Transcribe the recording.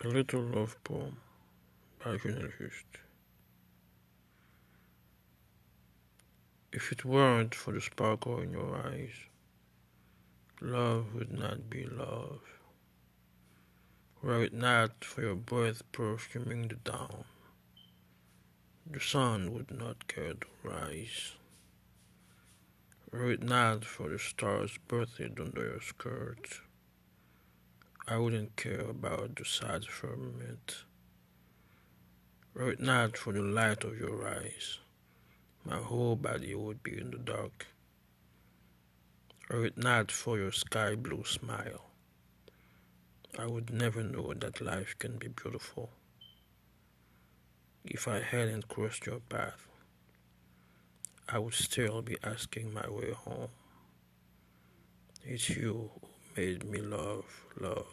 A Little Love Poem by Junel Juste. If it weren't for the sparkle in your eyes, love would not be love. Were it not for your breath perfuming the dawn, the sun would not care to rise. Were it not for the stars birthed under your skirt, I wouldn't care about the sad firmament. Were it not for the light of your eyes, my whole body would be in the dark. Were it not for your sky blue smile, I would never know that life can be beautiful. If I hadn't crossed your path, I would still be asking my way home. It's you made me love, love.